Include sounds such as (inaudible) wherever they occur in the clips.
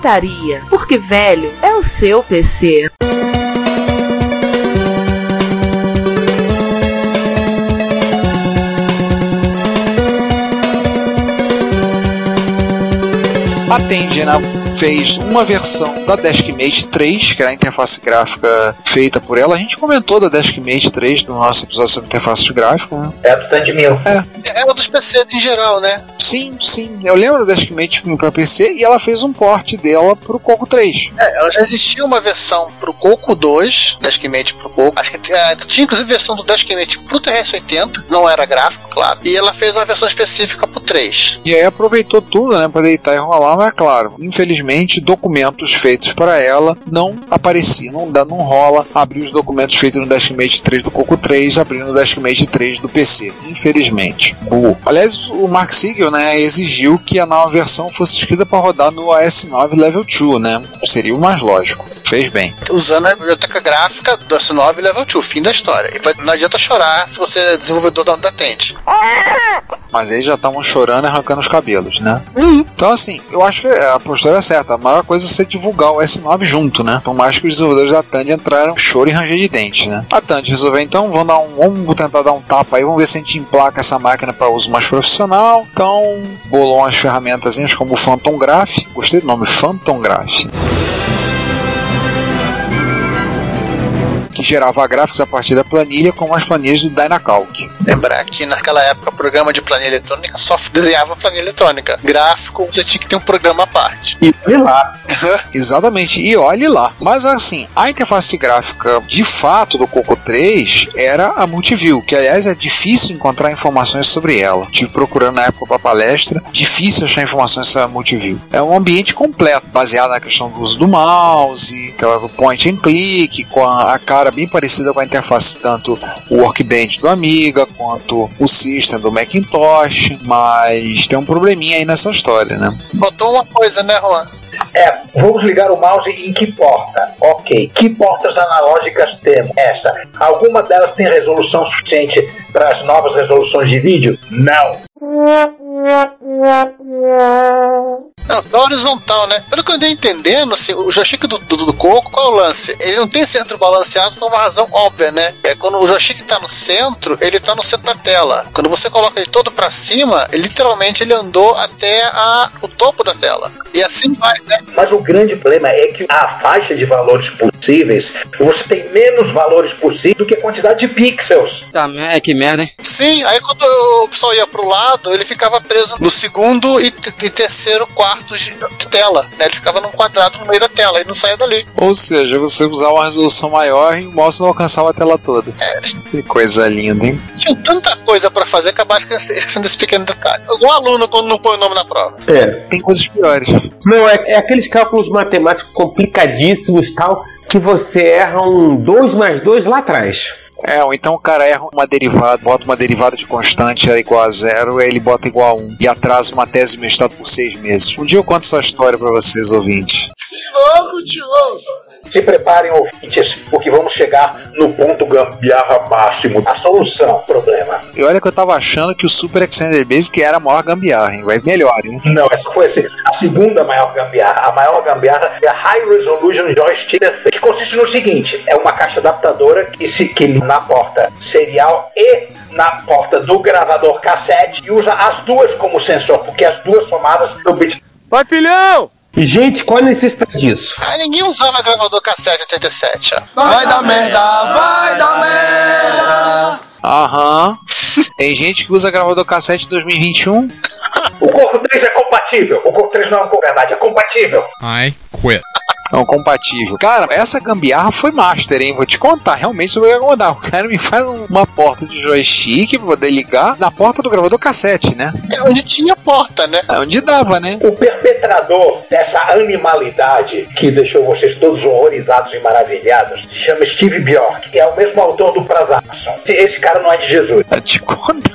Retrocomputaria, porque velho é o seu PC. A né, fez uma versão da Deskmate 3, que era a interface gráfica feita por ela. A gente comentou da Deskmate 3 no nosso episódio sobre interface gráfica. Né? É do Tandy Mil. É. Era dos PCs em geral, né? Sim, sim. Eu lembro da Deskmate para PC e ela fez um port dela pro Coco 3. É, ela já existia uma versão pro Coco 2, Deskmate pro Coco. Acho que é, tinha inclusive versão do Deskmate pro TRS-80, não era gráfico, claro. E ela fez uma versão específica pro 3. E aí aproveitou tudo, né, para deitar e rolar, mas é claro, infelizmente, documentos feitos para ela não apareciam, não, dá, não rola abrir os documentos feitos no Deskmate 3 do Coco 3, abrindo no Deskmate 3 do PC, infelizmente. Uh. Aliás, o Mark Siegel, né, exigiu que a nova versão fosse escrita para rodar no AS9 Level 2, né? Seria o mais lógico. Fez bem. Usando a biblioteca gráfica do S9 Level 2, fim da história. E não adianta chorar se você é desenvolvedor da Tente. Mas eles já estavam chorando e arrancando os cabelos, né? Uhum. Então, assim, eu acho que a postura é certa. A maior coisa é você divulgar o S9 junto, né? Por mais que os desenvolvedores da Tandy entraram choro e ranger de dente, né? A Tandy resolveu, então, vamos, dar um, vamos tentar dar um tapa aí, vamos ver se a gente emplaca essa máquina para uso mais profissional. Então, bolou umas ferramentas como o Phantom Graph. Gostei do nome, Phantom Graph. Que gerava gráficos a partir da planilha, como as planilhas do Dynacalc. Lembrar que naquela época o programa de planilha eletrônica só desenhava planilha eletrônica. Gráfico, você tinha que ter um programa à parte. E olhe lá. (laughs) Exatamente, e olhe lá. Mas assim, a interface gráfica de fato do Coco 3 era a Multiview, que aliás é difícil encontrar informações sobre ela. Tive procurando na época para palestra, difícil achar informações sobre a Multiview. É um ambiente completo, baseado na questão do uso do mouse, aquela do point and click, com a, a cara bem parecida com a interface tanto o Workbench do Amiga quanto o System do Macintosh, mas tem um probleminha aí nessa história, né? Botou uma coisa, né, Juan? É, vamos ligar o mouse em que porta? Ok. Que portas analógicas temos? Essa. Alguma delas tem resolução suficiente para as novas resoluções de vídeo? Não. Não, só horizontal, né? Pelo que eu andei entendendo, assim, o joystick do, do, do Coco, qual é o lance? Ele não tem centro balanceado por uma razão óbvia, né? É quando o joystick tá no centro, ele tá no centro da tela. Quando você coloca ele todo para cima, ele, literalmente ele andou até a, o topo da tela. E assim vai, né? Mas o grande problema é que a faixa de valores possíveis, você tem menos valores possíveis do que a quantidade de pixels. Tá, é que merda, hein? Sim, aí quando o pessoal ia pro lado, ele ficava preso no segundo e, e terceiro quarto de, de tela. Né? Ele ficava num quadrado no meio da tela e não saía dali. Ou seja, você usava uma resolução maior e o mouse não alcançava a tela toda. É, Que coisa linda, hein? tinha tanta coisa pra fazer que acabaram esquecendo desse pequeno detalhe. Algum aluno quando não põe o nome na prova. É. Tem coisas piores. Não, é, é aqueles cálculos matemáticos complicadíssimos tal, que você erra um 2 mais 2 lá atrás. É, ou então o cara erra uma derivada, bota uma derivada de constante igual a zero, aí ele bota igual a um e atrasa uma tese mestrado por seis meses. Um dia eu conto essa história pra vocês, ouvintes. louco, tio! Se preparem, ouvintes, porque vamos chegar no ponto gambiarra máximo. A solução, ao problema. E olha que eu tava achando que o Super Extended Basic era a maior gambiarra, hein? Vai melhor, hein? Não, essa foi assim, a segunda maior gambiarra. A maior gambiarra é a High Resolution Joystick Effect, que consiste no seguinte: é uma caixa adaptadora que se que na porta serial e na porta do gravador cassete e usa as duas como sensor, porque as duas somadas do bit. Vai, filhão! E, gente, qual a necessidade disso? Ah, ninguém usava gravador cassete 87, ó. Vai dar merda, vai dar merda! Aham. Tem gente que usa gravador cassete 2021. O Corpo 3 é compatível. O Corpo 3 não é uma verdade, é compatível. I quit. Não, compatível. Cara, essa gambiarra foi master, hein? Vou te contar. Realmente eu vou incomodar. O cara me faz um- uma porta de joystick pra poder ligar na porta do gravador cassete, né? É onde tinha porta, né? É onde dava, né? O perpetrador dessa animalidade que deixou vocês todos horrorizados e maravilhados se chama Steve Bjork, que é o mesmo autor do Prazaxon. Esse cara não é de Jesus. Pra te contar.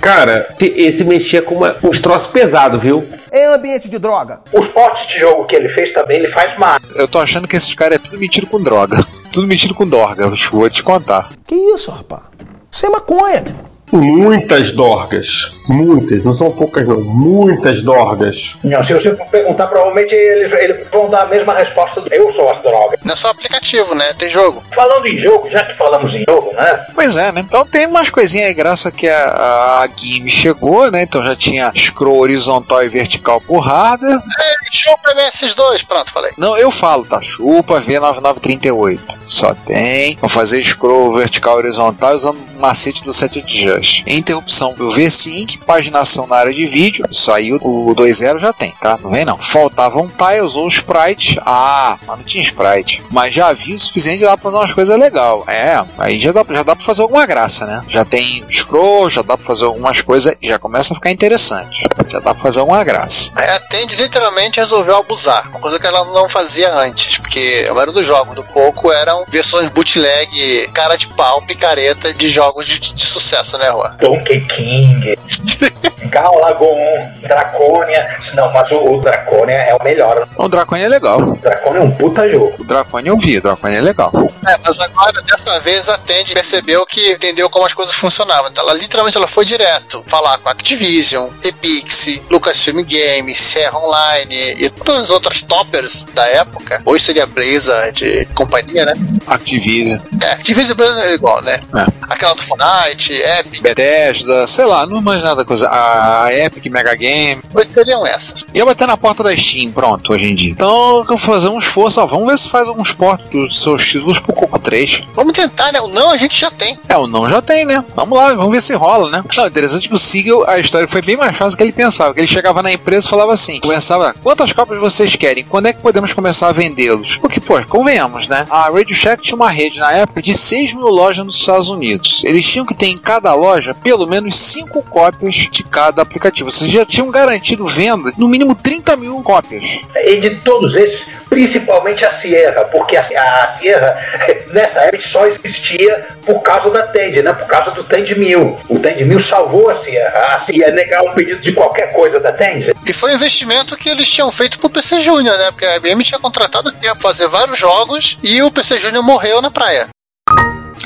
Cara, esse mexia com uma- uns troços pesados, viu? Em ambiente de droga. Os portes de jogo que ele fez também, ele faz mais. Eu tô achando que esses caras é tudo metido com droga. (laughs) Tudo metido com dorga, vou te contar. Que isso, rapaz? Isso é maconha, meu irmão. Muitas dorgas. Muitas, não são poucas não. Muitas dorgas. Não, se você perguntar, provavelmente eles, eles vão dar a mesma resposta do eu sou as drogas. Não é só aplicativo, né? Tem jogo. Falando em jogo, já que falamos em jogo, né? Pois é, né? Então tem umas coisinhas aí, graças que a, a Game chegou, né? Então já tinha scroll horizontal e vertical por hardware. É, chupa MS2, pronto, falei. Não, eu falo, tá? Chupa V9938. Só tem. Vou fazer scroll vertical e horizontal usando macete do set adjust. Interrupção do V-Sync, paginação na área de vídeo. Isso aí o, o 2.0 já tem, tá? Não vem não. Faltavam tiles ou sprite. Ah, mas não tinha sprite. Mas já havia o suficiente dar pra fazer umas coisas legais. É, aí já dá, já dá pra fazer alguma graça, né? Já tem scroll, já dá pra fazer algumas coisas e já começa a ficar interessante. Já dá pra fazer alguma graça. Aí a Tende literalmente resolveu abusar. Uma coisa que ela não fazia antes. Porque a maioria dos jogos do Coco eram versões bootleg, cara de pau, picareta de jogos de, de sucesso, né, Rua? Donkey King, (laughs) Gal Lagoon, Draconia. Não, mas o, o Draconia é o melhor. O Draconia é legal. O Draconia é um puta jogo. O Draconia eu vi, o Draconia é legal. É, mas agora, dessa vez, a Tende percebeu que entendeu como as coisas funcionavam. Então, ela literalmente ela foi direto falar com a Activision, Epix, Lucasfilm Games, Serra Online e todas as outras toppers da época. Hoje seria Blizzard companhia, né? Activision, É, Activision e Blizzard é igual, né? É. Aquela do Fortnite, Epic, Bethesda, sei lá, não mais nada coisa. A Epic Mega Game. pois seriam essas. Ia bater na porta da Steam, pronto, hoje em dia. Então, fazer um esforço, ó, vamos ver se faz alguns portos dos seus títulos pro Coco 3. Vamos tentar, né? O não a gente já tem. É, o não já tem, né? Vamos lá, vamos ver se rola, né? Não, interessante que o Siegel, a história foi bem mais fácil do que ele pensava. Que ele chegava na empresa e falava assim: começava, quantas cópias vocês querem? Quando é que podemos começar a vendê-los? O que, pô, convenhamos, né? A Radio Shack tinha uma rede na época de 6 mil lojas nos Estados Unidos. Eles tinham que ter em cada loja pelo menos 5 cópias de cada aplicativo. Vocês já tinham garantido venda no mínimo 30 mil cópias. E de todos esses, principalmente a Sierra, porque a, a Sierra, (laughs) nessa época, só existia por causa da Tend, né? Por causa do Tend 1000. O Tend 1000 salvou a Sierra. A Sierra ia negar um pedido de qualquer coisa da Tend. E foi um investimento que eles tinham feito pro PC Júnior, né? Porque a IBM tinha contratado assim, pra fazer vários jogos e o PC Júnior morreu na praia.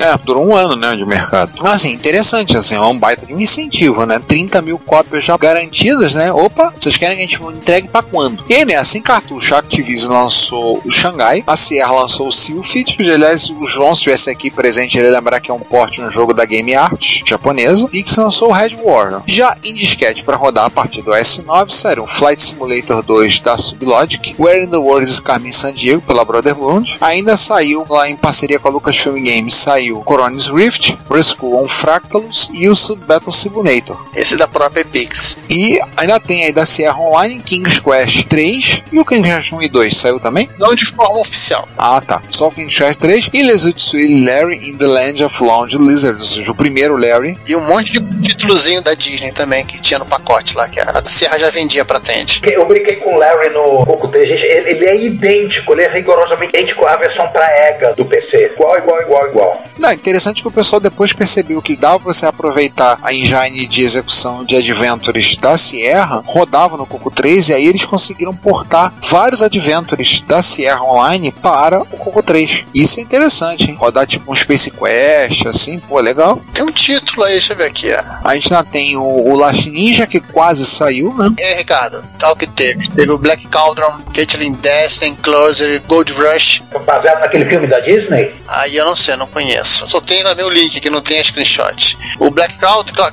É, durou um ano, né, de mercado. Assim, interessante, assim, é um baita de um incentivo, né? 30 mil cópias já garantidas, né? Opa, vocês querem que a gente entregue pra quando? E aí, né, assim, cartucho, a Activision lançou o Xangai, a Sierra lançou o Sylphid, que, aliás, o João, se estivesse aqui presente, ele lembrar que é um porte no jogo da Game Art japonesa, e que lançou o Red Warrior. Já em disquete para rodar a partir do S9, saíram Flight Simulator 2 da Sublogic, Where in the World is Carmen San Diego, pela Brotherhood, ainda saiu lá em parceria com a Lucasfilm Games, saiu Coronis Rift, Rescue on Fractalus e o Sub Battle Simulator. Esse da própria Epix. E ainda tem aí da Sierra Online King's Quest 3 e o King's Quest 1 e 2 saiu também? Não de forma oficial. Ah, tá. Só o King's Quest 3 e Lezutsui Larry in the Land of Lounge Lizard, ou seja, o primeiro Larry. E um monte de títulozinho da Disney também que tinha no pacote lá, que a Sierra já vendia pra Tende. Eu brinquei com o Larry no Poco 3, gente. Ele, ele é idêntico, ele é rigorosamente idêntico à versão pra EGA do PC. Igual, igual, igual, igual. Não, interessante que o pessoal depois percebeu que dava pra você aproveitar a engine de execução de adventures da Sierra, rodava no Coco 3 e aí eles conseguiram portar vários adventures da Sierra Online para o Coco 3. Isso é interessante, hein? Rodar tipo um Space Quest, assim, pô, legal. Tem um título aí, deixa eu ver aqui, ó. A gente ainda tem o, o Last Ninja, que quase saiu, né? E aí, Ricardo, tal que teve. Teve o Black Cauldron, Caitlyn Destin, Closer, Gold Rush. Baseado naquele filme da Disney. Aí eu não sei, não conheço. Só tem também o link que não tem screenshot. O Black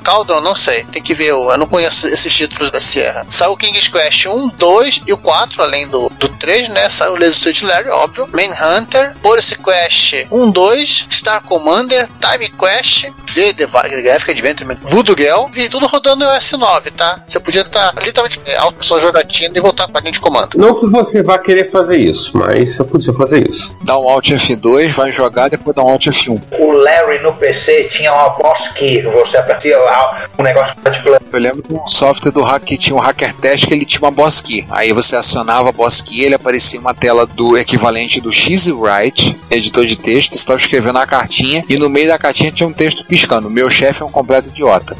Cauldron, não sei. Tem que ver, eu não conheço esses títulos da Sierra. Saiu o King's Quest 1, 2 e o 4, além do, do 3, né? Saiu o Laser Suit Larry, óbvio. Manhunter, Policy Quest 1, 2, Star Commander, Time Quest, Devi- Graphic Adventure, Voodoo Girl, e tudo rodando no iOS 9, tá? Você podia estar literalmente é, auto sua jogatina e voltar para a linha de comando. Não que você vá querer fazer isso, mas eu podia fazer isso. Dá um Alt F2, vai jogar, depois dá um Alt F1. O Larry no PC tinha uma boss key, você aprecia lá um negócio multiplayer. Eu lembro de um software do hack que tinha um hacker test que ele tinha uma boss key. Aí você acionava a boss key, ele aparecia uma tela do equivalente do XWrite, editor de texto, você estava escrevendo a cartinha e no meio da cartinha tinha um texto piscando. Meu chefe é um completo idiota.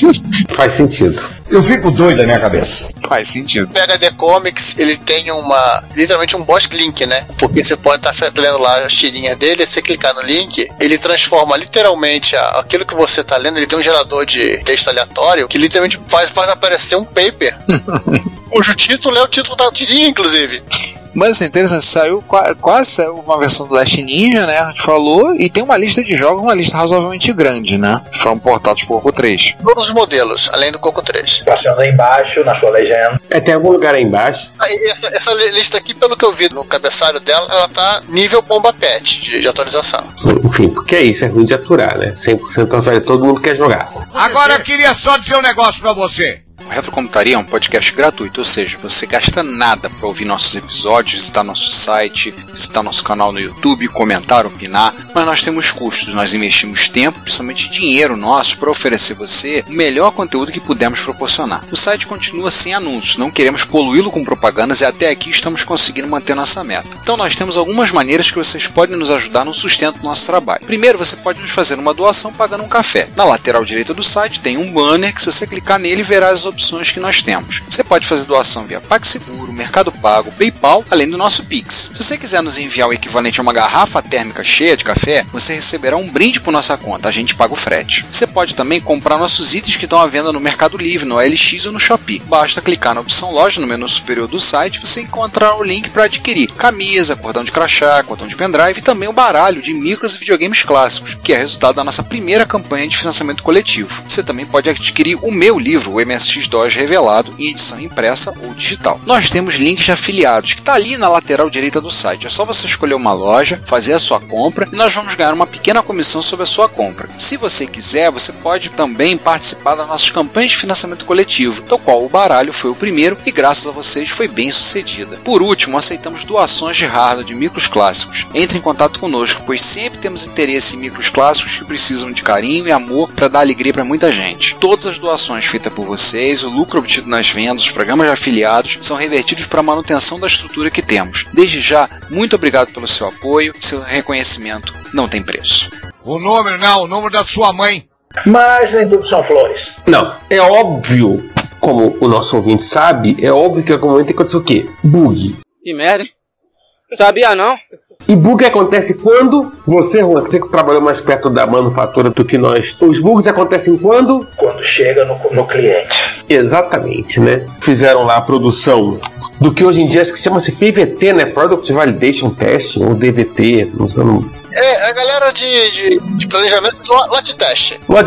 (laughs) Faz sentido. Eu fico doido da minha cabeça. Faz sentido. O PHD Comics, ele tem uma. literalmente um boss link, né? Porque você pode estar lendo lá as tirinhas dele, você clicar no link, ele transforma literalmente a- aquilo que você tá lendo, ele tem um gerador de texto aleatório que literalmente faz, faz aparecer um paper. (laughs) cujo título é o título da tirinha, inclusive. Mas é interessante, saiu qua- quase saiu uma versão do Last Ninja, né? A gente falou, e tem uma lista de jogos, uma lista razoavelmente grande, né? Que foram portados por Coco 3. Todos os modelos, além do Coco 3. Passando aí embaixo, na sua legenda. É, tem algum lugar aí embaixo? Ah, Essa, essa li- lista aqui, pelo que eu vi no cabeçalho dela, ela tá nível bomba pet de, de atualização. Enfim, porque é isso, é ruim de aturar, né? 100% aturar, todo mundo quer jogar. Agora eu queria só dizer um negócio pra você. O Retrocomputaria é um podcast gratuito, ou seja, você gasta nada para ouvir nossos episódios, visitar nosso site, visitar nosso canal no YouTube, comentar, opinar, mas nós temos custos, nós investimos tempo, principalmente dinheiro nosso, para oferecer você o melhor conteúdo que pudermos proporcionar. O site continua sem anúncios, não queremos poluí-lo com propagandas e até aqui estamos conseguindo manter nossa meta. Então nós temos algumas maneiras que vocês podem nos ajudar no sustento do nosso trabalho. Primeiro, você pode nos fazer uma doação pagando um café. Na lateral direita do site tem um banner que se você clicar nele verá as opções que nós temos. Você pode fazer doação via PagSeguro, Mercado Pago, PayPal, além do nosso Pix. Se você quiser nos enviar o equivalente a uma garrafa térmica cheia de café, você receberá um brinde por nossa conta, a gente paga o frete. Você pode também comprar nossos itens que estão à venda no Mercado Livre, no OLX ou no Shopee. Basta clicar na opção loja no menu superior do site você encontrará o link para adquirir camisa, cordão de crachá, cordão de pendrive e também o baralho de micros e videogames clássicos, que é resultado da nossa primeira campanha de financiamento coletivo. Você também pode adquirir o meu livro, o MSX DOS Revelado, em edição impressa ou digital. Nós temos links de afiliados, que está ali na lateral direita do site. É só você escolher uma loja, fazer a sua compra e nós vamos ganhar uma pequena comissão sobre a sua compra. Se você quiser, você pode também participar das nossas campanhas de financiamento coletivo, do qual o baralho foi o primeiro e graças a vocês foi bem sucedida. Por último, aceitamos doações de hardware de micros clássicos. Entre em contato conosco, pois sempre temos interesse em micros clássicos que precisam de carinho e amor para dar alegria para muita gente. Todas as doações feitas por vocês, o lucro obtido nas vendas, os programas de afiliados são revertidos para a manutenção da estrutura que temos. Desde já, muito obrigado pelo seu apoio, seu reconhecimento não tem preço. O número não, o número da sua mãe. Mas nem tudo são flores. Não, é óbvio, como o nosso ouvinte sabe, é óbvio que em algum momento tem que acontecer o quê? Bug. Que merda? Sabia não? E bug acontece quando você, Juan, que você que trabalhou mais perto da manufatura do que nós. Os bugs acontecem quando? Quando chega no, no cliente. Exatamente, né? Fizeram lá a produção do que hoje em dia acho que chama-se PVT, né? Product Validation Testing, ou DVT, não sei o a galera de, de, de planejamento do. Load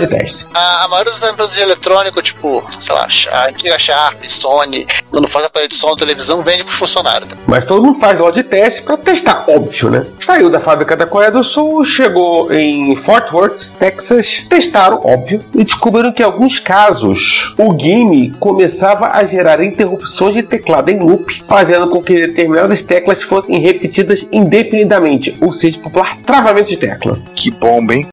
test. A, a maioria das empresas de eletrônico, tipo, sei lá, a antiga Sharp, Sony, quando faz aparelho de som, televisão, vende pros funcionários. tá? Mas todo mundo faz load test para testar, óbvio, né? Saiu da fábrica da Coreia do Sul, chegou em Fort Worth, Texas, testaram, óbvio, e descobriram que em alguns casos o game começava a gerar interrupções de teclado em loop, fazendo com que determinadas teclas fossem repetidas indefinidamente, ou seja, popular travamento de tecla. Que bomba, hein?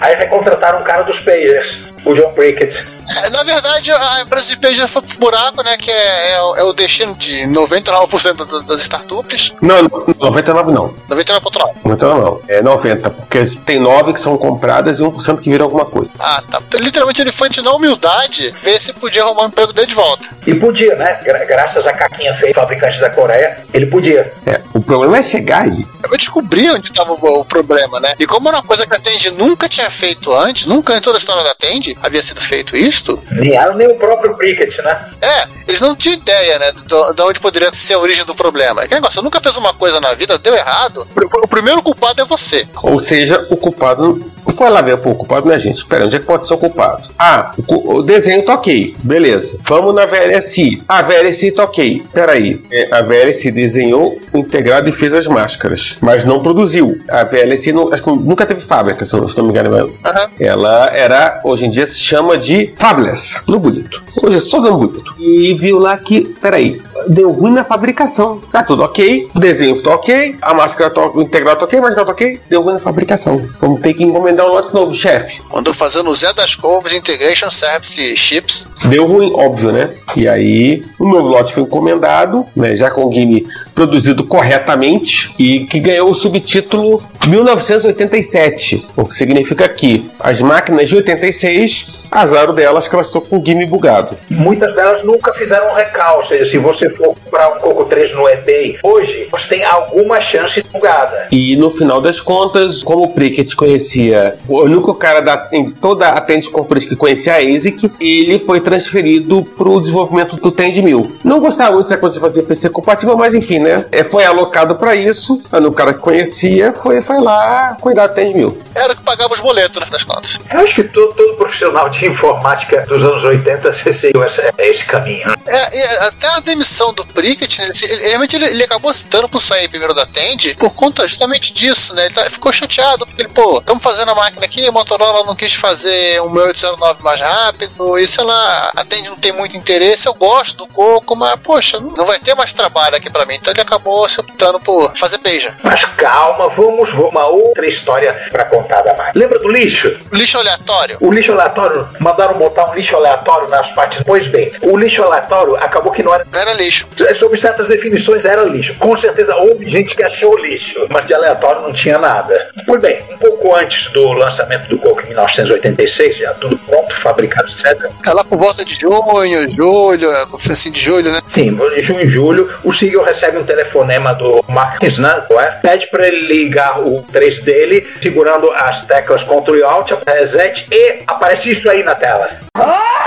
Aí vai contratar um cara dos Pagers, o John Prickett. É, na verdade, a empresa de PG foi pro buraco, né? Que é, é o- é o destino de 99% da- das startups. Não, não, 99 não. 99,9%. 99 não. É 90, porque tem 9 que são compradas e 1% que viram alguma coisa. Ah, tá. Então, literalmente ele foi na humildade ver se podia arrumar um emprego dele de volta. E podia, né? Gra- graças a caquinha feia, fabricantes da Coreia, ele podia. É, o problema é chegar aí. Eu descobri onde estava o, o problema, né? E como era uma coisa que a Tende nunca tinha feito antes, nunca em toda a história da Tende havia sido feito isto, Nem era nem o próprio Prickett, né? é, eles não tinham ideia, né, de onde poderia ser a origem do problema. É que negócio, você nunca fez uma coisa na vida, deu errado, o primeiro culpado é você. Ou seja, o culpado Foi lá ver pô, o culpado não é gente. Pera, onde é que pode ser o culpado? Ah, o, o desenho tá ok. Beleza. Vamos na VLSI. A VLSI tá ok. Peraí. É, a VLSI desenhou integrado e fez as máscaras, mas não produziu. A VLSI não- acho que nunca teve fábrica, se não se não me engano. Aham. Ela era, hoje em dia se chama de Fabless, no bonito. Hoje é só dando bonito. E viu lá que, peraí, deu ruim na fabricação. Tá tudo ok, o desenho tá ok, a máscara tá, o integrado tá ok, mas não tá ok, deu ruim na fabricação. Vamos ter que encomendar um lote novo, chefe. Andou fazendo o Zé das Couves Integration Service Chips. Deu ruim, óbvio, né? E aí, o novo lote foi encomendado, né? Já com o game produzido corretamente e que ganhou o subtítulo 1987, o que significa que as máquinas de 86, azar delas que elas estão com o game bugado. Muitas delas nunca fizeram um recal, ou seja, se você for comprar um Coco 3 no eBay hoje, você tem alguma chance de bugada. E no final das contas, como o Prickett conhecia, o único cara da em toda a Tend Corporation que conhecia a ASIC, ele foi transferido para o desenvolvimento do Tend 1000. Não gostava muito dessa coisa de fazer PC compatível, mas enfim, né? É, foi alocado para isso. O cara que conhecia foi, foi lá cuidar do Tend 1000. Era o que pagava os boletos, no fim das contas. Eu acho que todo, todo profissional de informática dos anos 80 seguiu esse, esse caminho. É, e até a demissão do Prickett, né, ele, realmente ele, ele acabou citando pro sair primeiro da Tend por conta justamente disso, né? Ele tá- ficou chateado, porque ele, pô, estamos fazendo a máquina aqui, a Motorola não quis fazer um 1809 mais rápido, e sei lá, a Tend não tem muito interesse, eu gosto do Coco, mas, poxa, não vai ter mais trabalho aqui pra mim. Então ele acabou se optando por fazer beija. Mas calma, vamos, vamos uma outra história para contar da máquina. Lembra do lixo? Lixo aleatório. O lixo aleatório, mandaram botar um lixo aleatório nas partes. Pois bem, o lixo aleatório acabou que não era. Era lixo. Sob certas definições era lixo. Com certeza houve gente que achou lixo, mas de aleatório não tinha nada. Pois bem, um pouco antes do lançamento do Coco em 1986, já tudo pronto, fabricado, etc. É lá por volta de junho, julho, assim de julho, né? Sim, em junho e julho, o Siegel recebe um telefonema do Marcus, né? Pede para ele ligar o 3 dele, segurando as teclas Ctrl e Alt, reset, e aparece isso aí na tela. Pá,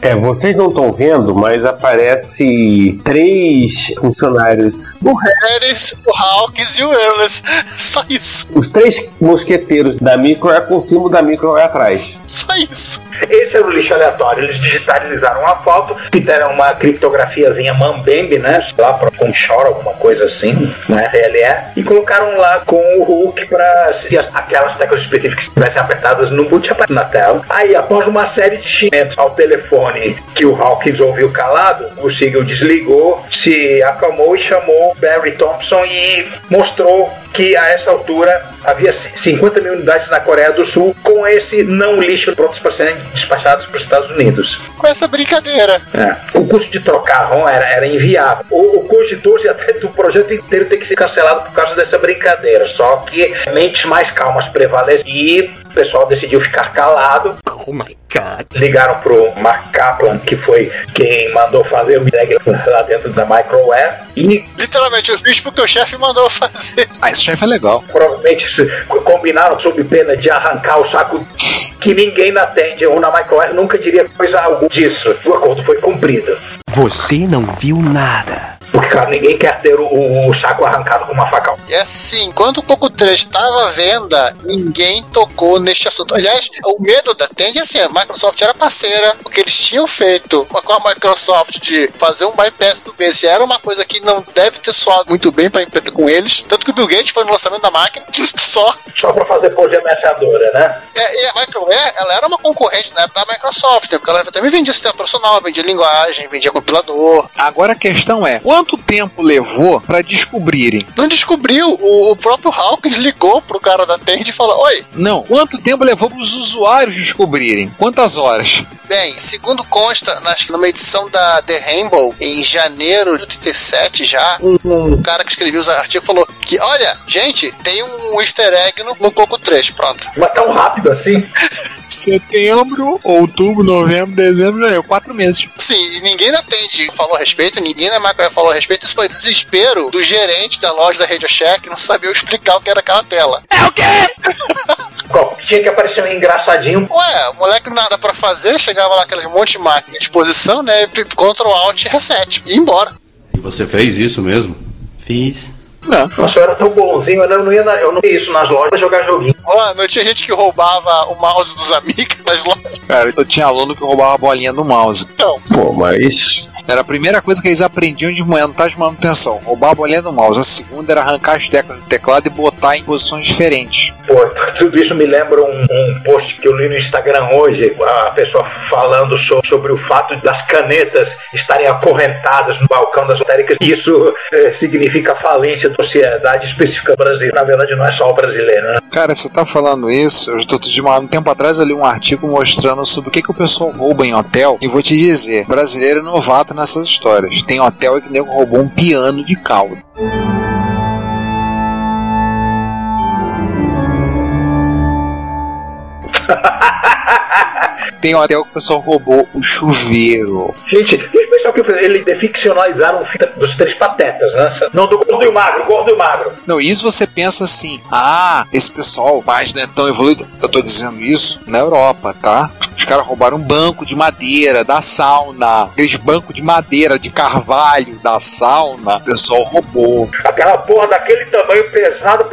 É, vocês não estão vendo, mas aparece três funcionários. o Harris, o Hawkins e o Earless. (laughs) Só isso. Os três mosqueteiros da micro é com o símbolo da micro é atrás. Só isso. Esse era o lixo aleatório. Eles digitalizaram a foto, fizeram uma criptografiazinha Mambembe, né? Sei lá, com Shore, alguma coisa assim, né? TLE, e colocaram lá com o Hulk para se as- aquelas teclas específicas estivessem apertadas no boot na tela. Aí, após uma série de xingamentos ao telefone que o Hawkins ouviu calado, o Siegel desligou, se acalmou e chamou Barry Thompson e mostrou que a essa altura havia c- 50 mil unidades na Coreia do Sul com esse não lixo prontos para serem despachados para os Estados Unidos. Com essa brincadeira. É. O custo de trocar ROM era, era inviável. O, o cogitou-se até do projeto inteiro ter que ser cancelado por causa dessa brincadeira. Só que mentes mais calmas prevaleceram e o pessoal decidiu ficar calado. Oh my god. Ligaram pro Mark Kaplan, que foi quem mandou fazer o drag lá dentro da Microware. E Literalmente, eu fiz porque o chefe mandou fazer. Ah, esse chefe é legal. provavelmente combinaram sob pena de arrancar o saco que ninguém na Tend ou na Microware nunca diria coisa alguma disso. O acordo foi cumprido. Você não viu nada. Porque, claro, ninguém quer ter o, o saco arrancado com uma faca. E assim, enquanto o Coco 3 estava à venda, ninguém tocou neste assunto. Aliás, o medo da Tend é assim, a Microsoft era parceira, o que eles tinham feito com a Microsoft de fazer um bypass do BC era uma coisa que não deve ter soado muito bem para empresa com eles. Tanto que o Bill Gates foi no lançamento da máquina, (laughs) só. Só pra fazer pose ameaçadora, né? É, e a Microware, ela era uma concorrente na época da Microsoft, né? porque ela também vendia sistema operacional, vendia linguagem, vendia compilador. Agora a questão é: quanto tempo levou pra descobrirem? Não descobriu, o, o próprio Hawkins ligou pro cara da Tend e falou: Oi, Não, quanto tempo levou pros usuários descobrirem? Quantas horas? Bem, segundo consta, acho que numa edição da The Rainbow, em janeiro de 87 já, um, um cara que escreveu os artigos falou que, olha, gente, tem um easter egg no, no Coco 3, pronto. Mas tão rápido assim? (laughs) Setembro, outubro, novembro, dezembro, janeiro. Quatro meses. Sim, e ninguém na Tend falou a respeito, ninguém na Microsoft falou a respeito, isso foi desespero do gerente da loja da Radio Shack, que não sabia explicar o que era aquela tela. (laughs) Qual? Tinha que aparecer um engraçadinho. Ué, o moleque nada pra fazer, chegava lá aqueles monte de máquina de exposição, né, Ctrl Alt Reset, e ia embora. E você fez isso mesmo? Fiz. Não. Nossa, eu era tão bonzinho, eu não ia, na- eu não ia isso nas lojas pra jogar joguinho. Mano, tinha gente que roubava o mouse dos (laughs) amigos nas lojas. Cara, eu tinha aluno que roubava a bolinha do mouse. Então, Pô, mas. Era a primeira coisa que eles aprendiam de montar de manutenção. Roubar a bolinha do mouse. A segunda era arrancar as teclas do teclado e botar em posições diferentes. Pô, tudo isso me lembra um, um post que eu li no Instagram hoje, a pessoa falando so- sobre o fato das canetas estarem acorrentadas no balcão das lotéricas. Isso eh, significa falência da sociedade específica brasileira. Na verdade, não é só o brasileiro, né? Cara, você tá falando isso, eu tô de um tempo atrás eu li um artigo mostrando sobre o que, que o pessoal rouba em hotel. E vou te dizer, brasileiro é novato nessas histórias. Tem hotel que nego roubou um piano de cauda. (laughs) Tem hotel que o pessoal roubou o chuveiro. Gente, e o pessoal que fez, ele deficcionalizaram o fita dos três patetas, né? Não do gordo e o magro, gordo e o magro. Não, isso você pensa assim, ah, esse pessoal, página é tão evoluído. Eu tô dizendo isso na Europa, tá? Os caras roubaram um banco de madeira da sauna. Aqueles bancos de madeira, de carvalho da sauna. O pessoal roubou Aquela porra daquele tamanho pesado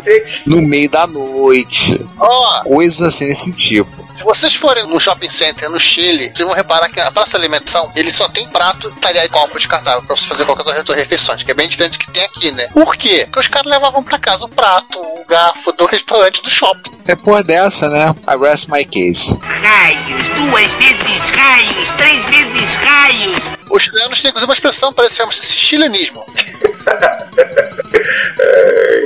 no meio da noite. ó, Coisas assim desse tipo. Se vocês forem num shopping center no Chile, vocês vão reparar que a praça de alimentação, ele só tem prato, talher e copo descartável pra você fazer qualquer das suas refeições, que é bem diferente do que tem aqui, né? Por quê? Porque os caras levavam pra casa o prato, o garfo do restaurante do shopping. É por dessa, né? I rest my case. Raios, duas vezes raios, três vezes raios. Os chilenos têm inclusive uma expressão para esse chama-se chilenismo. (laughs)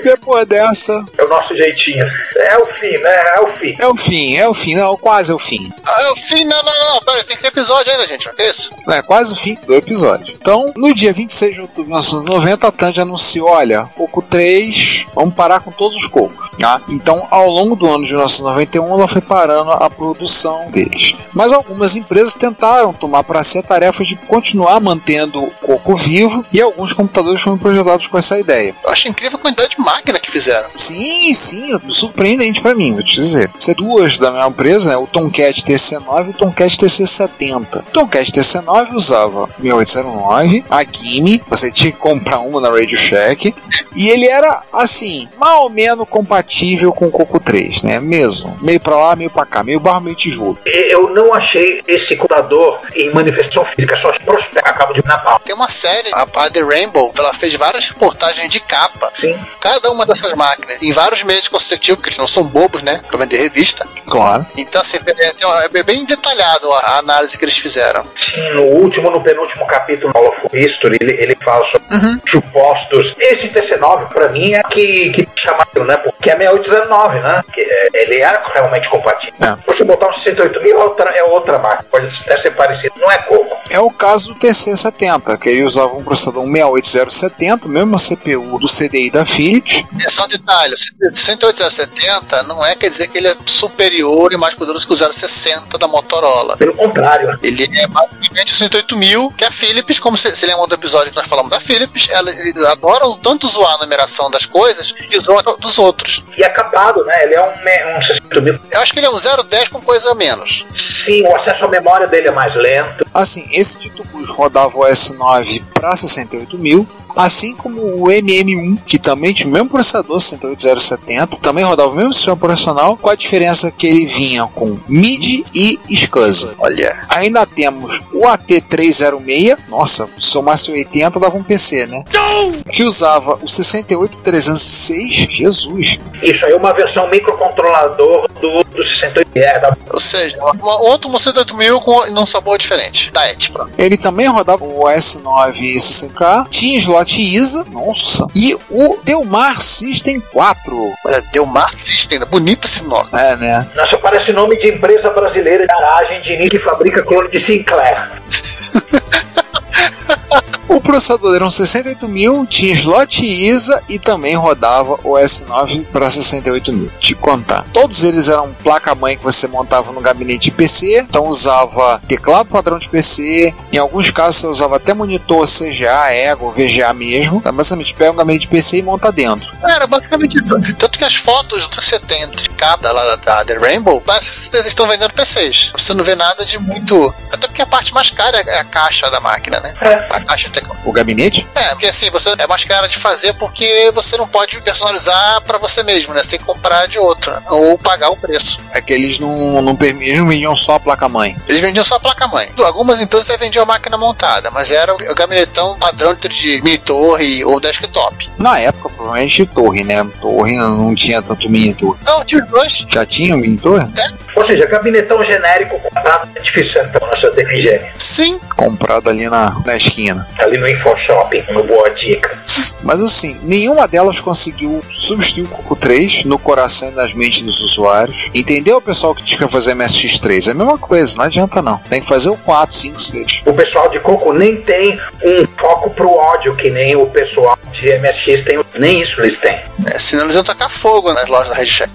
Depois dessa, É o nosso jeitinho. É o fim, né? É o fim. é o fim, é o fim, não, quase é o fim. Ah, é o fim, não, não, não, pera, tem que ter episódio ainda, gente, não é isso? É quase o fim do episódio. Então, no dia 26 de outubro de 1990, a Tandy anunciou: olha, Coco 3, vamos parar com todos os cocos. Tá? Então, ao longo do ano de 1991, ela foi parando a produção deles. Mas algumas empresas tentaram tomar para si a tarefa de continuar mantendo o coco vivo e alguns computadores foram projetados com essa ideia. Eu acho incrível a quantidade de máquina que fizeram. Sim, sim, surpreendente pra mim, vou te dizer. Você duas da mesma empresa, né? O Tomcat TC9 e o Tomcat TC70. O Tomcat TC9 usava 6809, a Gimme, você tinha que comprar uma na Radio Shack, e ele era, assim, mais ou menos compatível com o Coco 3, né? Mesmo. Meio pra lá, meio pra cá, meio barro, meio tijolo. Eu não achei esse computador em manifestação física, só prospecto. Acabo de Natal. Tem uma série, a, The Rainbow, ela fez várias reportagens de capa. Sim. Cada uma dessas máquinas, em vários meses consecutivos, porque eles não são bobos, né? Pra vender revista. Claro. Então, assim, é, uma- é bem detalhado a, análise que eles fizeram. Sim, no último, no penúltimo capítulo do History, ele, ele fala sobre supostos. Esse TC9, pra mim, é que, que chamaram, né? Porque é 6819, né? Que, é, ele era realmente compatível. É. Você botar um 68 mil, é outra, é outra máquina. Pode até ser parecido. Não é coco. É o caso do TC70, que ele usava um processador 68070, mesmo CPU do CDI da Philips, É só um detalhe: o 68070 não é quer dizer que ele é superior e mais poderoso que o 060 da Motorola. Pelo contrário, né? Ele é basicamente o 108.000, que é a Philips, como você se lembra do episódio que nós falamos da Philips, ela, eles adoram tanto zoar a numeração das coisas e zoam a dos outros. E é capado, né? Ele é um, um 68 mil. Eu acho que ele é um 010 com coisa a menos. Sim, o acesso à memória dele é mais lento. Assim, esse Titubus rodava o S9 para 68 mil, assim como o MM1, que também tinha o mesmo processador 68070, também rodava o mesmo sistema operacional, com a diferença que ele vinha com MIDI e SCSI. Olha. Ainda temos o AT306, nossa, se somasse 80 dava um PC, né? Que usava o 68306, Jesus. Isso aí é uma versão microcontrolador do, do 68 é, da Ou seja, outro 108.000 com num sabor diferente. Da ET, pronto. Ele também rodava o S9 60K, tinha slot ISA, nossa, e o Delmar System 4. Olha, deu Mar System, bonita esse nome. É, né? Nossa, parece nome de empresa brasileira de garagem de início que fabrica clone de Sinclair. (laughs) O processador era um 68.000, tinha slot ISA e também rodava o S9 para 68.000. Te contar. Todos eles eram placa-mãe que você montava no gabinete de PC, então usava teclado padrão de PC, em alguns casos você usava até monitor CGA, Ego, VGA mesmo. Então, basicamente, pega um gabinete de PC e monta dentro. Era basicamente isso. Tanto que as fotos que você tem de capa lá da, da The Rainbow, eles estão vendendo PCs. Você não vê nada de muito. Até porque a parte mais cara é a caixa da máquina, né? A caixa O gabinete? É, porque assim, você é mais cara de fazer porque você não pode personalizar pra você mesmo, né? Você tem que comprar de outro, né? ou pagar o preço. É que eles não, não, eles não vendiam só a placa-mãe. Eles vendiam só a placa-mãe. Algumas empresas até vendiam a máquina montada, mas era o gabinetão padrão de mini torre ou desktop. Na época, provavelmente torre, né? Torre não tinha tanto mini torre. Não, tinha os dois. Já tinha o mini torre? Ou seja, gabinetão genérico comprado é difícil então na sua defigênia. Sim. Comprado ali na, na esquina. Ali no InfoShopping, uma boa dica. Mas assim, nenhuma delas conseguiu substituir o Coco 3 no coração e nas mentes dos usuários. Entendeu o pessoal que diz que vai fazer MSX3? É a mesma coisa, não adianta não. Tem que fazer o 4, 5, 6. O pessoal de Coco nem tem um foco pro ódio que nem o pessoal de MSX tem. Nem isso eles têm. É, senão eles iam tacar fogo nas lojas da Red Shack.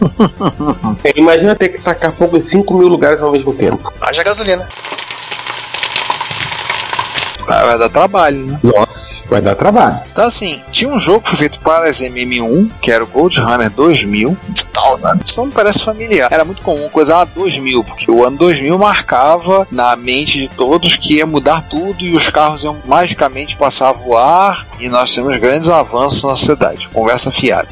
(laughs) Imagina ter que tacar fogo em 5 mil lugares ao mesmo tempo. Haja gasolina. Ah, Vai dar trabalho, né? Nossa, vai dar trabalho. Então assim, tinha um jogo que foi feito para as MM1, que era o Gold Runner 2000. Tal, né? Isso não me parece familiar. Era muito comum coisa ah, 2000, porque o ano 2000 marcava na mente de todos que ia mudar tudo e os carros iam magicamente passar a voar e nós temos grandes avanços na sociedade. Conversa fiada.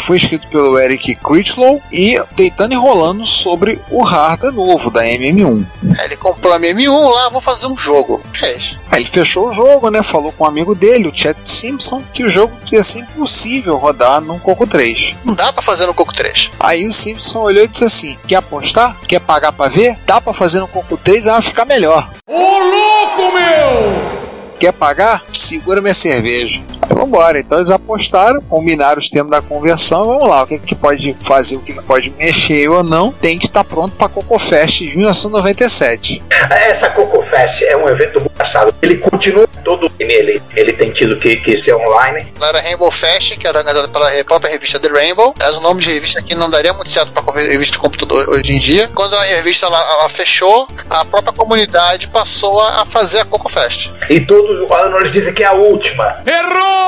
Foi escrito pelo Eric Critchlow e deitando e rolando sobre o hardware novo da MM1. Aí ele comprou a MM1 lá, vou fazer um jogo. Fez. Aí ele fechou o jogo, né? Falou com um amigo dele, o Chet Simpson, que o jogo ia ser impossível rodar num Coco 3. Não dá pra fazer no Coco 3. Aí o Simpson olhou e disse assim: Quer apostar? Quer pagar pra ver? Dá pra fazer no Coco 3 e vai ficar melhor. Ô louco, meu! Quer pagar? Segura minha cerveja. Aí vambora. Então eles apostaram, combinaram os termos da conversão. Vamos lá, o que, que pode fazer, o que, que pode mexer ou não, tem que estar pronto pra Coco Fest de 1997. Essa Coco Fest é um evento muito engraçado. Ele continua todo ele, ele tem tido que, que ser online. Era Rainbow Fest, que era organizada pela própria revista The Rainbow. Mas o nome de revista aqui não daria muito certo pra qualquer revista de computador hoje em dia. Quando a revista ela, ela fechou, a própria comunidade passou a a fazer a Coco Fest. E todo ano eles dizem que é a última. Errou!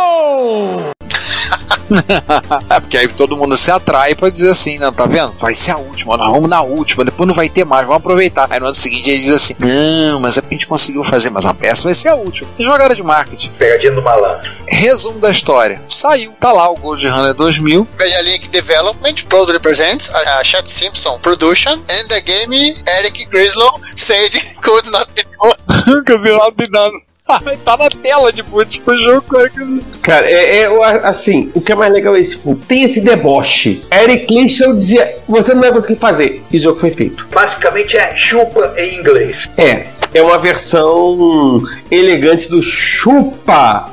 É (laughs) porque aí todo mundo se atrai pra dizer assim, não, tá vendo? Vai ser a última, nós vamos na última, depois não vai ter mais, vamos aproveitar. Aí no ano seguinte ele diz assim, não, mas é porque a gente conseguiu fazer, mas a peça vai ser a última. É jogada de marketing. Pegadinha do malandro. Resumo da história. Saiu, tá lá o Gold Runner 2000. Media Link Development proudly presents a, a Chat Simpson production and the game Eric Grislow said (laughs) could not be (laughs) Nunca vi lá nada. Tá na tela de boot o jogo, cara. é, é, assim, o que é mais legal é esse, tipo, tem esse deboche. Eric Clapton dizia, você não vai conseguir fazer. E o jogo foi feito. Basicamente é chupa em inglês. É, é uma versão elegante do chupa.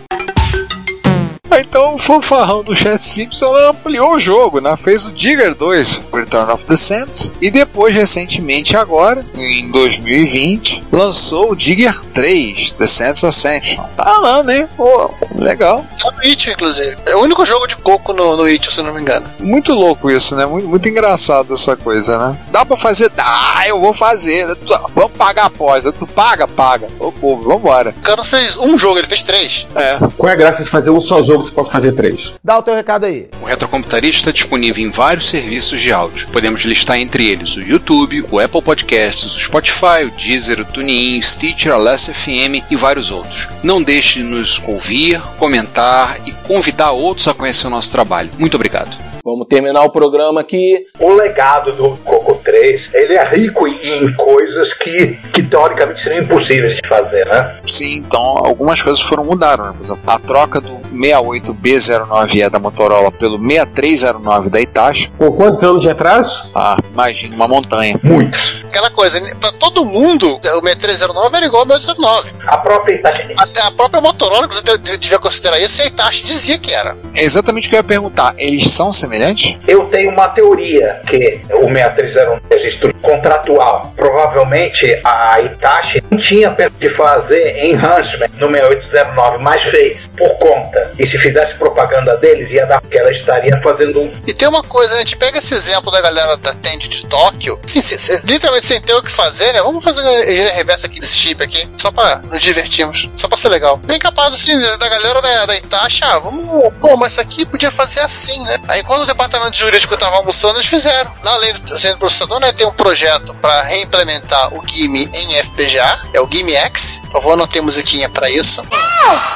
Então o fanfarrão do Chat Simpson ampliou o jogo, né? Fez o Digger 2, Return of the Saints, e depois, recentemente, agora, em 2020, lançou o Digger 3, The Saints Ascension. Tá lá, né? Pô, legal. Tá no It, inclusive. É o único jogo de coco no, no It, se eu não me engano. Muito louco isso, né? Muito, muito engraçado essa coisa, né? Dá pra fazer? Dá, eu vou fazer. Tu- Vamos pagar a aposta. Tu paga? Paga. Ô povo, vambora. O cara não fez um jogo, ele fez três. É. Qual é a graça de fazer um só jogo se pode fazer três? Dá o teu recado aí. O Retrocomputaria está disponível em vários serviços de áudio. Podemos listar entre eles o YouTube, o Apple Podcasts, o Spotify, o Deezer, o TuneIn, o Stitcher, a Last FM e vários outros. Não deixe de nos ouvir, comentar e convidar outros a conhecer o nosso trabalho. Muito obrigado. Vamos terminar o programa aqui. O legado do Coco 3, ele é rico em coisas que, que teoricamente seriam impossíveis de fazer, né? Sim, então algumas coisas foram mudadas. Né? Por exemplo, a troca do 68B09E da Motorola pelo 6309 da Itachi. Com quantos anos de atraso? Ah, imagina uma montanha. Muitos. Aquela coisa, né, pra todo mundo, o 6309 era igual ao 6309. A própria Itachi. Até a própria Motorola, que você de- devia considerar isso, e a Itachi dizia que era. É exatamente o que eu ia perguntar. Eles são semelhantes? Eu tenho uma teoria que o 6301 registro contratual. Provavelmente a Itachi não tinha de fazer enhancement no 6809, mas fez por conta. E se fizesse propaganda deles, ia dar que ela estaria fazendo um. E tem uma coisa, a gente pega esse exemplo da galera da Tend de Tóquio, assim, se- se- literalmente sem ter o que fazer, né? Vamos fazer a reversa aqui desse chip aqui, só pra nos divertirmos, só pra ser legal. Bem capaz, assim, da galera da, da Itachi, ah, vamos, pô, mas isso aqui podia fazer assim, né? Aí quando departamento jurídico tava almoçando, eles fizeram. Na lei do, assim, do processador, né, tem um projeto para reimplementar o GIME em FPGA, é o GIME X. Por favor, não tem musiquinha para isso.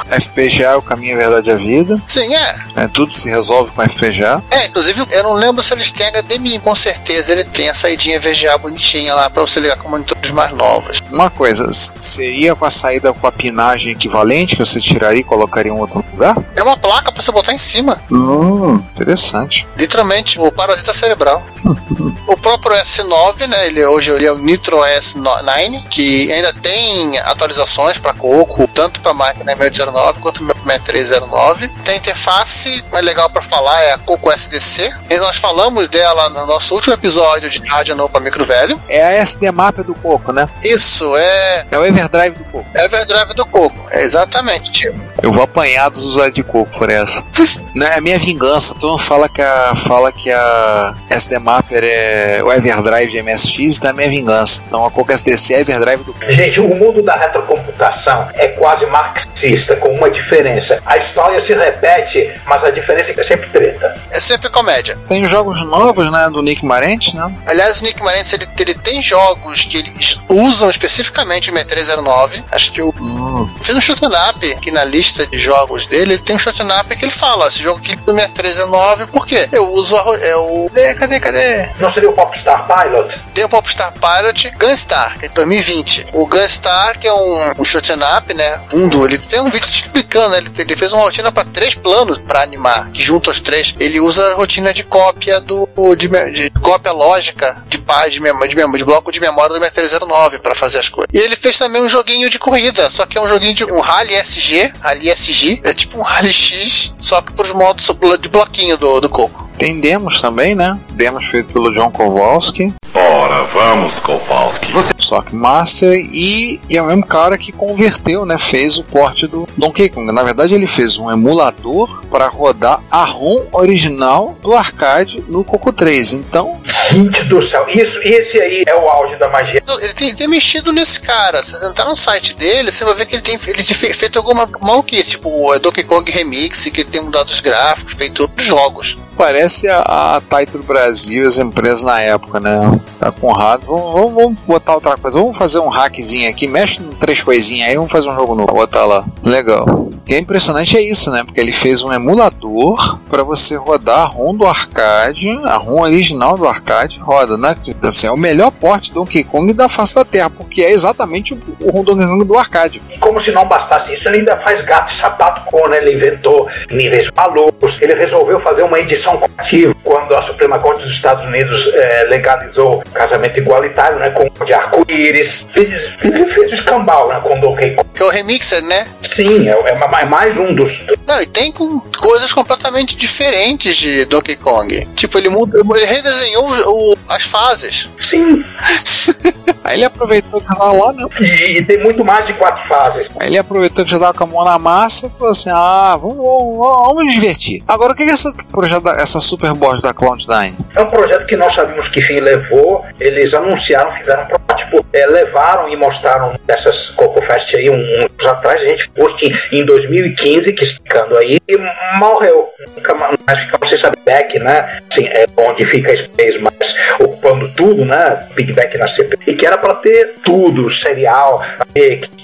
FPGA é o caminho, a verdade e a vida. Sim, é. É, tudo se resolve com FPGA. É, inclusive, eu não lembro se eles têm HDMI. Com certeza ele tem a saidinha VGA bonitinha lá para você ligar com monitores mais novos. Uma coisa, seria com a saída com a pinagem equivalente que você tiraria e colocaria em outro lugar? É uma placa para você botar em cima. Hum, interessante. Literalmente, o parasita cerebral. (laughs) o próprio S9, né? Ele hoje ele é o Nitro S9, que ainda tem atualizações para Coco, tanto para máquina 609 quanto para 6309. Tem interface, é legal para falar, é a Coco SDC. E nós falamos dela no nosso último episódio de rádio não para micro velho. É a SD Map do Coco, né? Isso, é. É o Everdrive do Coco. É Everdrive do Coco, é exatamente, tio. Eu vou apanhar dos usuários de Coco por essa. (laughs) Não, é a minha vingança. Todo mundo fala que a, fala que a SD Mapper é o Everdrive de MSX, então é a minha vingança. Então a Coco SDC é Everdrive do. Gente, o mundo da retrocomputação é quase marxista, com uma diferença. A história se repete, mas a diferença é que é sempre treta. É sempre comédia. Tem jogos novos, né, do Nick Marente, né? Aliás, o Nick Marentes ele, ele tem jogos que eles usam especificamente o 6309. Acho que eu Hum. fiz um shoot'em up aqui na lista de jogos dele. Ele tem um shoot'em up que ele fala: esse jogo aqui do 6309, por quê? Eu uso a, é o. Cadê, cadê, cadê? Não seria o Popstar Pilot? Tem o Popstar Pilot Gunstar, que é de 2020. O Gunstar, que é um, um shoot'em up, né? Mundo, ele tem um vídeo explicando, né? Ele, ele fez uma rotina para três planos para animar, que junto aos três. Ele usa a rotina de cópia do. de, de cópia lógica de paz de, memória, de, bloco de memória do 6309 para fazer as coisas. E ele fez também um joguinho de corrida, só que é um joguinho de um Rally SG, Rally SG, é tipo um Rally X, só que para os modos de bloquinho do, do Coco. Tem demos também, né? Demos feito pelo John Kowalski. Ora, vamos, Kowalski. Sock Master e, e é o mesmo cara que converteu, né? Fez o porte do Donkey Kong. Na verdade, ele fez um emulador para rodar a ROM original do arcade no Coco 3. Então, Gente do céu, isso, esse aí é o auge da magia. Ele tem, tem mexido nesse cara. Se você entrar no site dele, você vai ver que ele tem, ele tem fe- feito alguma maluquice, tipo o Donkey Kong Remix, que ele tem mudado os gráficos, feito outros jogos. parece a, a Taito do Brasil, as empresas na época, né? Tá com rato. Vamos, vamos, vamos botar outra coisa. Vamos fazer um hackzinho aqui. Mexe em três coisinhas aí. Vamos fazer um jogo novo. Botar lá. Legal. O que é impressionante é isso, né? Porque ele fez um emulador para você rodar a ROM do arcade, a ROM original do arcade roda, né? Assim, é o melhor porte do Donkey Kong da face da Terra, porque é exatamente o, o ROM Donkey Kong do arcade. E como se não bastasse isso, ele ainda faz gato sapato com, né? Ele inventou níveis malucos, ele resolveu fazer uma edição coativa quando a Suprema Corte dos Estados Unidos eh, legalizou o casamento igualitário, né? Com de arco-íris. Fez, ele fez o escambau, né? Com Donkey Kong. Que é o Remixer, né? Sim, é, é é mais um dos. Não, e tem com coisas completamente diferentes de Donkey Kong. Tipo, ele muda, ele redesenhou o- o- as fases. Sim. (laughs) Aí ele aproveitou que tava lá, né? E, e tem muito mais de quatro fases. Aí ele aproveitou que já tava com a mão na massa e falou assim: ah, vamos, vamos, vamos nos divertir. Agora, o que é projeto, da- essa Super Boss da Cloud9? É um projeto que não sabemos que fim levou. Eles anunciaram, fizeram um protótipo, eh, levaram e mostraram dessas Coco Fest aí uns atrás. A gente post em, em 2015, que explicando aí, e morreu. Nunca mais ficamos sem saber back, né? Assim, é onde fica a Space, mas ocupando tudo, né? Big Back na CP. E que era para ter tudo, serial,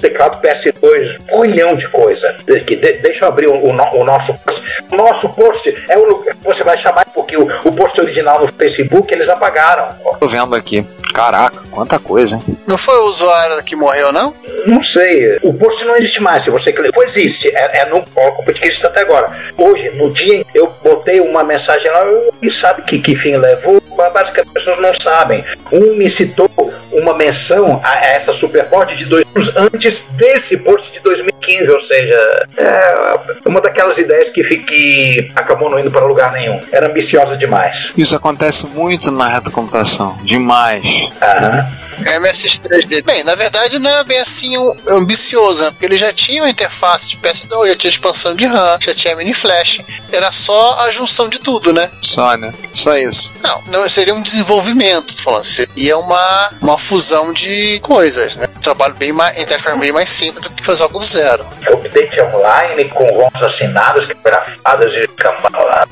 teclado PS2, um milhão de coisa. Que de- deixa eu abrir o, o o nosso post. O nosso post é o lugar que você vai chamar, porque o, o post original no Facebook eles apagaram. Tô vendo aqui. Caraca, quanta coisa, hein? Não foi o usuário que morreu, não? Não sei, o post não existe mais. Se você clicar, pois existe, é, é no Orkut que existe até agora. Hoje, no dia, em que eu botei uma mensagem lá e sabe que, que fim levou? Basicamente, as pessoas não sabem. Um me citou uma menção a essa Superport de dois anos antes desse post de 2015, ou seja, é uma daquelas ideias que, que acabou não indo para lugar nenhum. Era ambiciosa demais. Isso acontece muito na retrocomputação. Demais. Aham. MSX3D. Bem, na verdade não era bem assim um, ambicioso, né? Porque ele já tinha uma interface de PS2, já tinha expansão de RAM, já tinha mini flash. Era só a junção de tudo, né? Só, né? Só isso. Não, não seria um desenvolvimento, tô falando. Seria uma, uma fusão de coisas, né? Um trabalho bem mais, interface bem mais simples do que fazer algo do zero. Update online com ROMs assinadas, grafadas e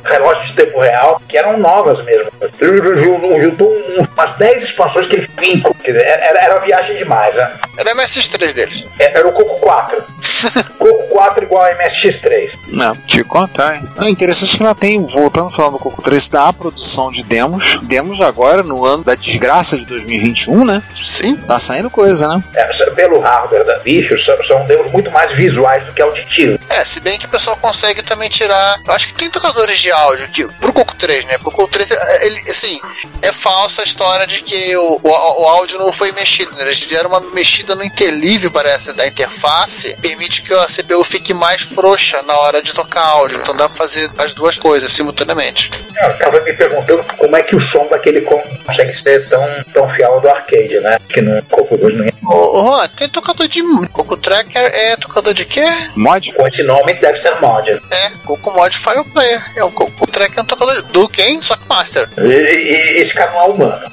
relógios de tempo real, que eram novas mesmo. Juntou umas 10 expansões que ele vinco. Era, era viagem demais, né? Era o MSX3 deles. Era o Coco 4. (laughs) Coco 4 igual a MSX3. Não, te contar, hein? É interessante que ela tem, voltando falando do Coco 3, da produção de demos. Demos agora, no ano da desgraça de 2021, né? Sim. Tá saindo coisa, né? É, pelo hardware da bicho, são, são demos muito mais visuais do que auditivos. É, se bem que o pessoal consegue também tirar. Eu acho que tem tocadores de áudio que, pro Coco 3, né? Pro Coco 3, ele, assim, é falsa a história de que o, o, o áudio não foi mexido, né? Eles fizeram uma mexida no interleave, parece, da interface, permite que a CPU fique mais frouxa na hora de tocar áudio. Então dá pra fazer as duas coisas simultaneamente. Eu tava me perguntando como é que o som daquele consegue ser tão, tão fiel do arcade, né? Que no Coco 2 não é. Ô, Juan, tem tocador de. Coco Tracker é tocador de quê? Mod? Com esse nome deve ser mod. É, Coco Mod File Player. É um Coco Tracker é um tocador do quem? Só que Master. E, e, esse cara não é humano.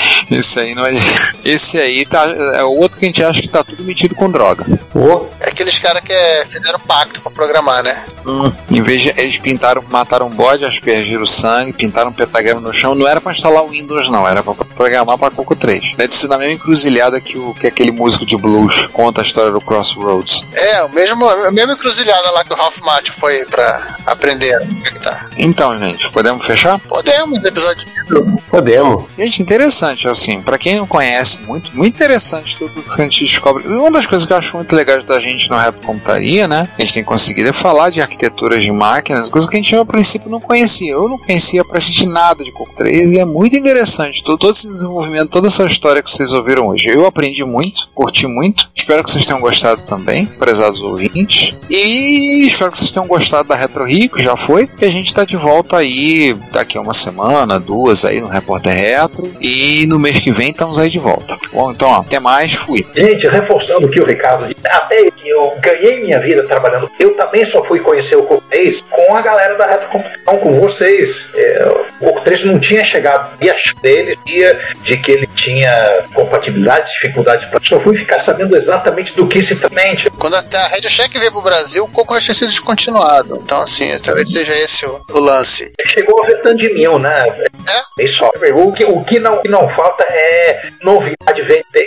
(laughs) Esse aí não é. (laughs) Esse aí tá. É o outro que a gente acha que tá tudo metido com droga. Oh. É aqueles caras que é, fizeram pacto pra programar, né? Hum. Em vez de eles pintaram, mataram um bode, aspergiram sangue, pintaram um pentagrama no chão, não era pra instalar o Windows, não, era pra programar pra Coco 3. Deve ser na mesma encruzilhada que, o, que aquele músico de blues conta a história do Crossroads. É, o mesmo, a mesma encruzilhada lá que o Ralph Macchio foi pra aprender a tá. Então, gente, podemos fechar? Podemos, episódio Podemos. Gente, interessante, assim, para quem não conhece, muito, muito interessante tudo que a gente descobre. Uma das coisas que eu acho muito legais da gente no Reto Computaria, né? A gente tem conseguido é falar de arquiteturas de máquinas, coisa que a gente a princípio não conhecia. Eu não conhecia pra gente nada de 3 e é muito interessante todo, todo esse desenvolvimento, toda essa história que vocês ouviram hoje. Eu aprendi muito, curti muito. Espero que vocês tenham gostado também, prezados ouvintes. E espero que vocês tenham gostado da Retro Rico, já foi. E a gente tá de volta aí daqui a uma semana, duas aí no Repórter Retro. E no mês que vem estamos aí de volta. Bom, então, ó, até mais, fui. Gente, reforçando o que o Ricardo disse, até que eu ganhei minha vida trabalhando, eu também só fui conhecer o 3 com a galera da Retrocomputação, com vocês. É, o Coco 3 não tinha chegado via dele, via de que ele tinha compatibilidade, dificuldades, só fui ficar sabendo exatamente do que se tramente. Quando até a Radio Shack veio pro Brasil, o Coco já tinha sido descontinuado. Então, assim, talvez seja esse o, o lance. Chegou a ver tanto de mil, né? É? E só. O que, o que, não, o que não falta é novidade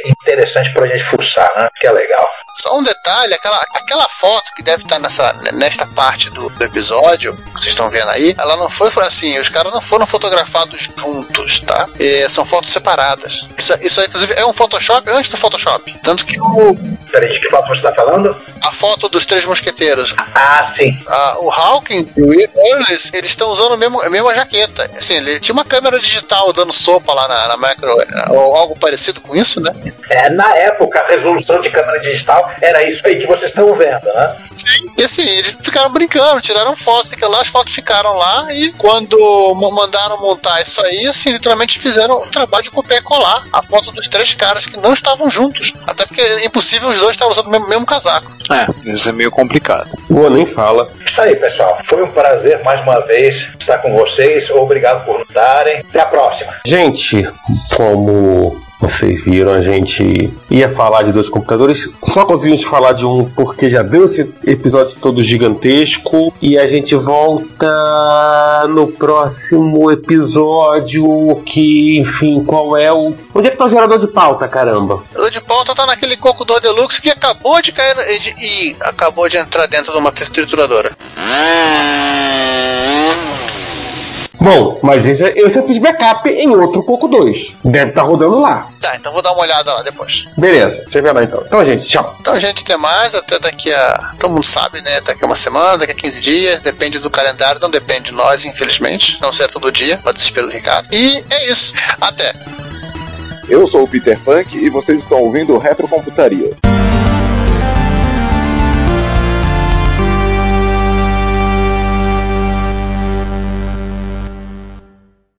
interessante pra gente fuçar, né? Que é legal. Só um detalhe, aquela, aquela foto que deve estar nessa, nesta parte do, do episódio, que vocês estão vendo aí, ela não foi, foi assim, os caras não foram fotografados juntos, tá? E são fotos separadas. Isso, isso aí, inclusive, é um Photoshop antes do Photoshop. Tanto que o. Peraí, de que foto você está falando? A foto dos três mosqueteiros. Ah, sim. O Hawking e o Earls, eles estão usando a mesma, a mesma jaqueta. Assim, ele tinha uma câmera digital dando sopa lá na, na macro, ou algo parecido com isso, né? É, na época, a resolução de câmera digital era isso aí que vocês estão vendo, né? Sim. E assim, eles ficaram brincando, tiraram fotos, lá as fotos ficaram lá e quando mandaram montar isso aí, assim, literalmente fizeram um trabalho de copiar e colar a foto dos três caras que não estavam juntos. Até porque é impossível os dois estarem usando o mesmo, mesmo casaco. É, isso é meio complicado. Boa, nem fala. Isso aí, pessoal. Foi um prazer mais uma vez estar com vocês. Obrigado por nos darem. Até a próxima. Gente, como vocês viram, a gente ia falar de dois computadores, só conseguimos falar de um porque já deu esse episódio todo gigantesco e a gente volta no próximo episódio que, enfim, qual é o... Onde é que tá o gerador de pauta, caramba? O gerador de pauta tá naquele coco do Deluxe que acabou de cair de, e acabou de entrar dentro de uma trituradora. Bom, mas esse, esse eu fiz backup em outro Coco 2. Deve estar tá rodando lá. Tá, então vou dar uma olhada lá depois. Beleza, você vê lá então. Então, gente, tchau. Então, gente, até mais. Até daqui a. Todo mundo sabe, né? Daqui a uma semana, daqui a 15 dias. Depende do calendário, não depende de nós, infelizmente. Não será todo dia, para desespero do Ricardo. E é isso. Até. Eu sou o Peter Funk e vocês estão ouvindo Retrocomputaria.